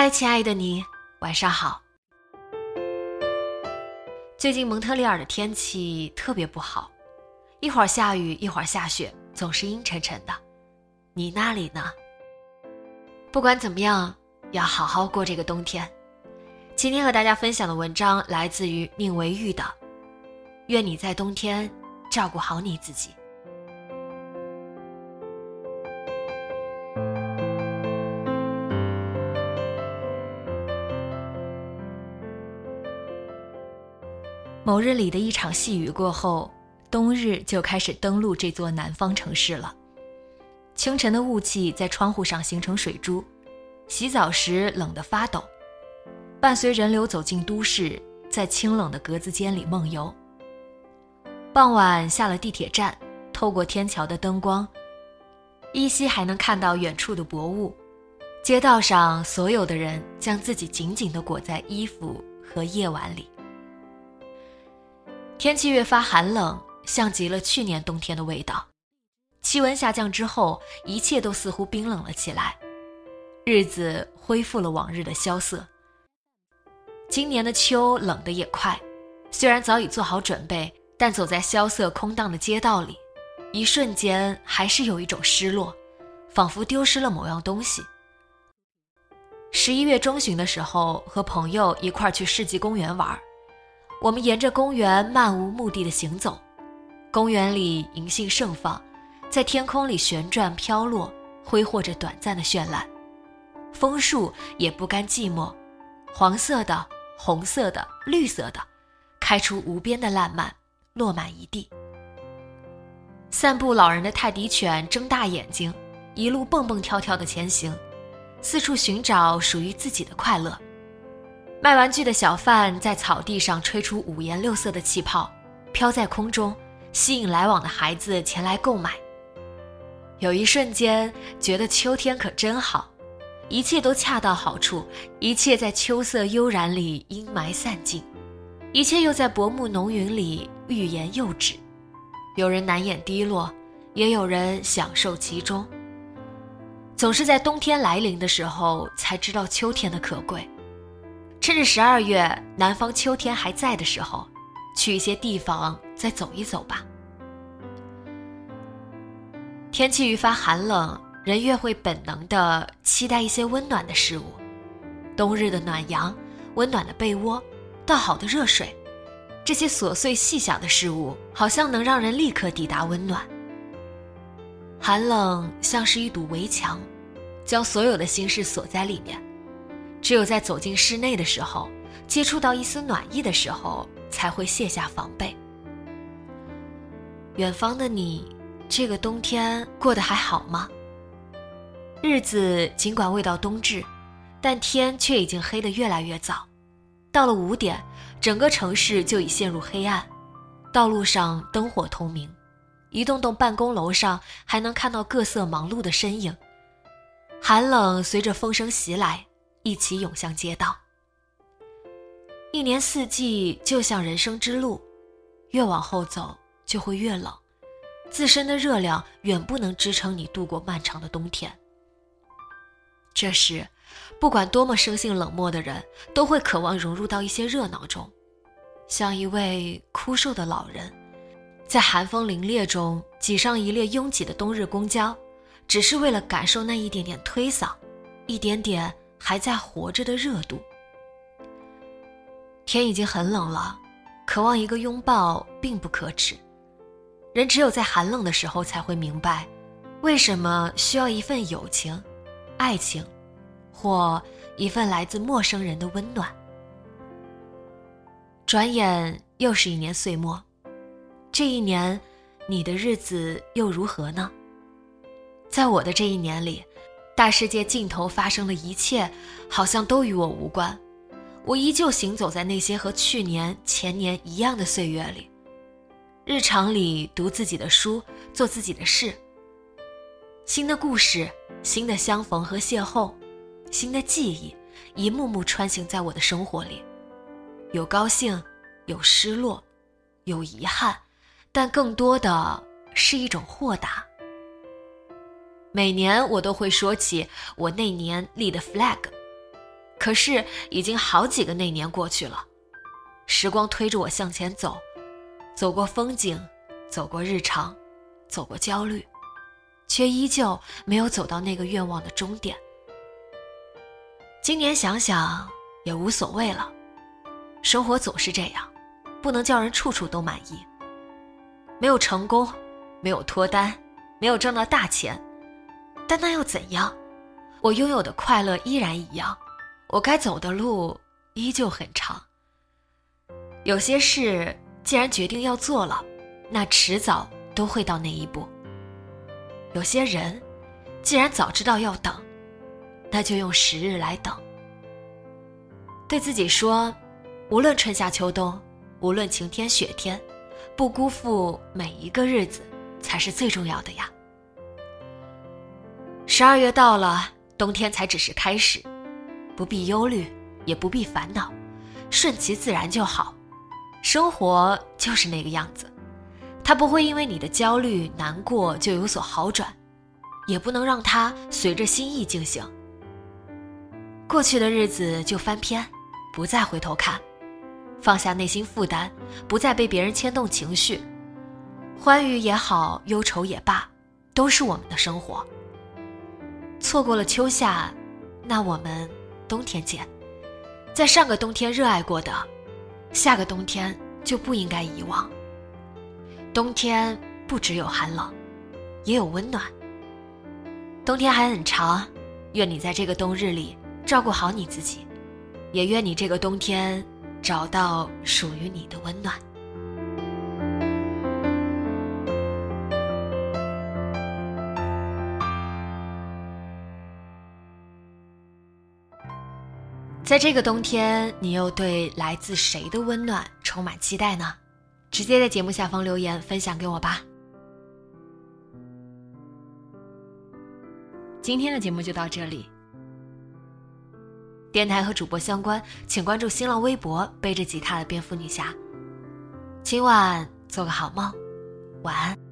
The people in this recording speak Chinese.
嗨，亲爱的你，晚上好。最近蒙特利尔的天气特别不好，一会儿下雨，一会儿下雪，总是阴沉沉的。你那里呢？不管怎么样，要好好过这个冬天。今天和大家分享的文章来自于宁为玉的《愿你在冬天照顾好你自己》。某日里的一场细雨过后，冬日就开始登陆这座南方城市了。清晨的雾气在窗户上形成水珠，洗澡时冷得发抖。伴随人流走进都市，在清冷的格子间里梦游。傍晚下了地铁站，透过天桥的灯光，依稀还能看到远处的薄雾。街道上所有的人将自己紧紧地裹在衣服和夜晚里。天气越发寒冷，像极了去年冬天的味道。气温下降之后，一切都似乎冰冷了起来，日子恢复了往日的萧瑟。今年的秋冷得也快，虽然早已做好准备，但走在萧瑟空荡的街道里，一瞬间还是有一种失落，仿佛丢失了某样东西。十一月中旬的时候，和朋友一块去世纪公园玩。我们沿着公园漫无目的的行走，公园里银杏盛放，在天空里旋转飘落，挥霍着短暂的绚烂。枫树也不甘寂寞，黄色的、红色的、绿色的，开出无边的烂漫，落满一地。散步老人的泰迪犬睁大眼睛，一路蹦蹦跳跳的前行，四处寻找属于自己的快乐。卖玩具的小贩在草地上吹出五颜六色的气泡，飘在空中，吸引来往的孩子前来购买。有一瞬间，觉得秋天可真好，一切都恰到好处，一切在秋色悠然里阴霾散尽，一切又在薄暮浓云里欲言又止。有人难掩低落，也有人享受其中。总是在冬天来临的时候，才知道秋天的可贵。趁着十二月南方秋天还在的时候，去一些地方再走一走吧。天气愈发寒冷，人越会本能的期待一些温暖的事物。冬日的暖阳、温暖的被窝、倒好的热水，这些琐碎细小的事物，好像能让人立刻抵达温暖。寒冷像是一堵围墙，将所有的心事锁在里面。只有在走进室内的时候，接触到一丝暖意的时候，才会卸下防备。远方的你，这个冬天过得还好吗？日子尽管未到冬至，但天却已经黑得越来越早。到了五点，整个城市就已陷入黑暗，道路上灯火通明，一栋栋办公楼上还能看到各色忙碌的身影。寒冷随着风声袭来。一起涌向街道。一年四季就像人生之路，越往后走就会越冷，自身的热量远不能支撑你度过漫长的冬天。这时，不管多么生性冷漠的人，都会渴望融入到一些热闹中，像一位枯瘦的老人，在寒风凛冽中挤上一列拥挤的冬日公交，只是为了感受那一点点推搡，一点点。还在活着的热度。天已经很冷了，渴望一个拥抱并不可耻。人只有在寒冷的时候才会明白，为什么需要一份友情、爱情，或一份来自陌生人的温暖。转眼又是一年岁末，这一年，你的日子又如何呢？在我的这一年里，大世界尽头发生的一切，好像都与我无关。我依旧行走在那些和去年、前年一样的岁月里，日常里读自己的书，做自己的事。新的故事，新的相逢和邂逅，新的记忆，一幕幕穿行在我的生活里。有高兴，有失落，有遗憾，但更多的是一种豁达。每年我都会说起我那年立的 flag，可是已经好几个那年过去了，时光推着我向前走，走过风景，走过日常，走过焦虑，却依旧没有走到那个愿望的终点。今年想想也无所谓了。生活总是这样，不能叫人处处都满意。没有成功，没有脱单，没有挣到大钱，但那又怎样？我拥有的快乐依然一样，我该走的路依旧很长。有些事既然决定要做了，那迟早都会到那一步。有些人，既然早知道要等，那就用时日来等。对自己说。无论春夏秋冬，无论晴天雪天，不辜负每一个日子，才是最重要的呀。十二月到了，冬天才只是开始，不必忧虑，也不必烦恼，顺其自然就好。生活就是那个样子，它不会因为你的焦虑难过就有所好转，也不能让它随着心意进行。过去的日子就翻篇，不再回头看。放下内心负担，不再被别人牵动情绪，欢愉也好，忧愁也罢，都是我们的生活。错过了秋夏，那我们冬天见。在上个冬天热爱过的，下个冬天就不应该遗忘。冬天不只有寒冷，也有温暖。冬天还很长，愿你在这个冬日里照顾好你自己，也愿你这个冬天。找到属于你的温暖。在这个冬天，你又对来自谁的温暖充满期待呢？直接在节目下方留言分享给我吧。今天的节目就到这里。电台和主播相关，请关注新浪微博“背着吉他的蝙蝠女侠”。今晚做个好梦，晚安。